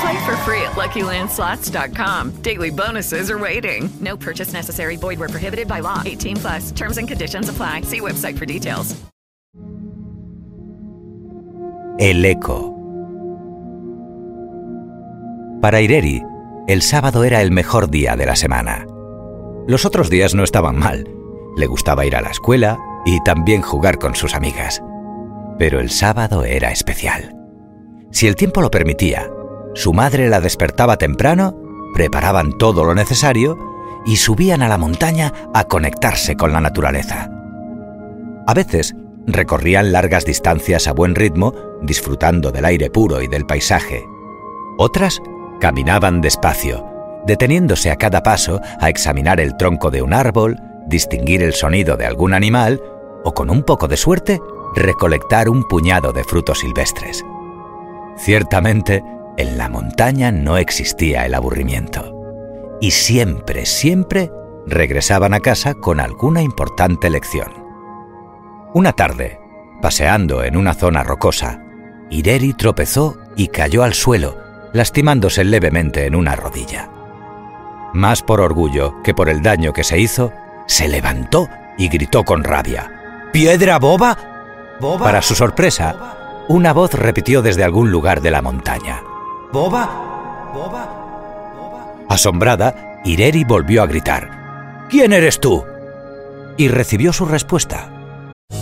Play for free at LuckyLandSlots.com. Daily bonuses are waiting. No purchase necessary. Void were prohibited by law. 18 plus. Terms and conditions apply. See website for details. El eco. Para Ireri, el sábado era el mejor día de la semana. Los otros días no estaban mal. Le gustaba ir a la escuela y también jugar con sus amigas. Pero el sábado era especial. Si el tiempo lo permitía, su madre la despertaba temprano, preparaban todo lo necesario y subían a la montaña a conectarse con la naturaleza. A veces recorrían largas distancias a buen ritmo, disfrutando del aire puro y del paisaje. Otras caminaban despacio, deteniéndose a cada paso a examinar el tronco de un árbol, distinguir el sonido de algún animal o, con un poco de suerte, recolectar un puñado de frutos silvestres. Ciertamente, en la montaña no existía el aburrimiento. Y siempre, siempre regresaban a casa con alguna importante lección. Una tarde, paseando en una zona rocosa, Ireri tropezó y cayó al suelo, lastimándose levemente en una rodilla. Más por orgullo que por el daño que se hizo, se levantó y gritó con rabia. ¿Piedra boba? Para su sorpresa, una voz repitió desde algún lugar de la montaña. ¿Boba? ¿Boba? ¡Boba! Asombrada, Ireri volvió a gritar. ¿Quién eres tú? Y recibió su respuesta.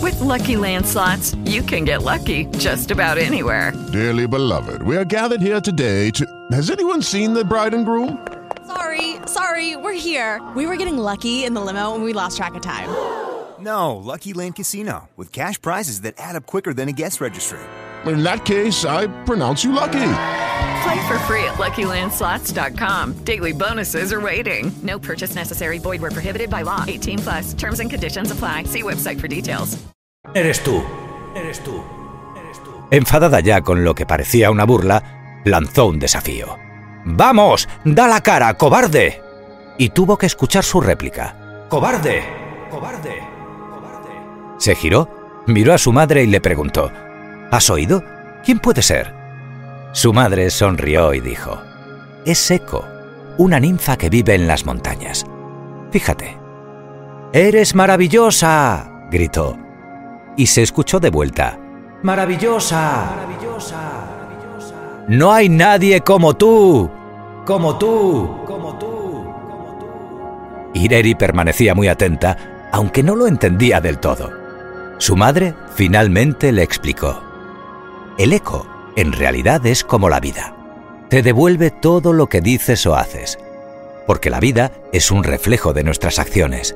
With lucky landslots, you can get lucky just about anywhere. Dearly beloved, we are gathered here today to. Has anyone seen the bride and groom? Sorry, sorry, we're here. We were getting lucky in the limo and we lost track of time. No, Lucky Land Casino, with cash prizes that add up quicker than a guest registry. In that case, I pronounce you lucky. Play for free at LuckyLandSlots.com. Daily bonuses are waiting. No purchase necessary. Void were prohibited by law. 18 plus. Terms and conditions apply. See website for details. Eres tú. Eres tú. Eres tú. Enfadada ya con lo que parecía una burla, lanzó un desafío. ¡Vamos! ¡Da la cara, cobarde! Y tuvo que escuchar su réplica. ¡Cobarde! ¡Cobarde! Se giró, miró a su madre y le preguntó, ¿Has oído? ¿Quién puede ser? Su madre sonrió y dijo, Es Eco, una ninfa que vive en las montañas. Fíjate. ¡Eres maravillosa! gritó. Y se escuchó de vuelta. ¡Maravillosa! No hay nadie como tú. Como tú. Como tú. Como tú. Ireri permanecía muy atenta, aunque no lo entendía del todo. Su madre finalmente le explicó. El eco, en realidad, es como la vida. Te devuelve todo lo que dices o haces, porque la vida es un reflejo de nuestras acciones.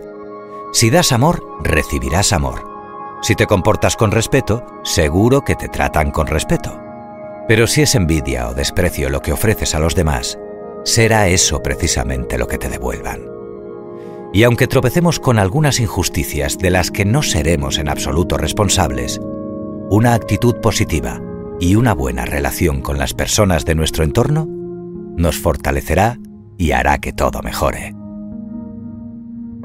Si das amor, recibirás amor. Si te comportas con respeto, seguro que te tratan con respeto. Pero si es envidia o desprecio lo que ofreces a los demás, será eso precisamente lo que te devuelvan. Y aunque tropecemos con algunas injusticias de las que no seremos en absoluto responsables, una actitud positiva y una buena relación con las personas de nuestro entorno nos fortalecerá y hará que todo mejore.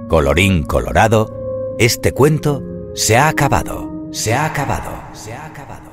Colorín colorado, este cuento se ha acabado, se ha acabado, se ha acabado.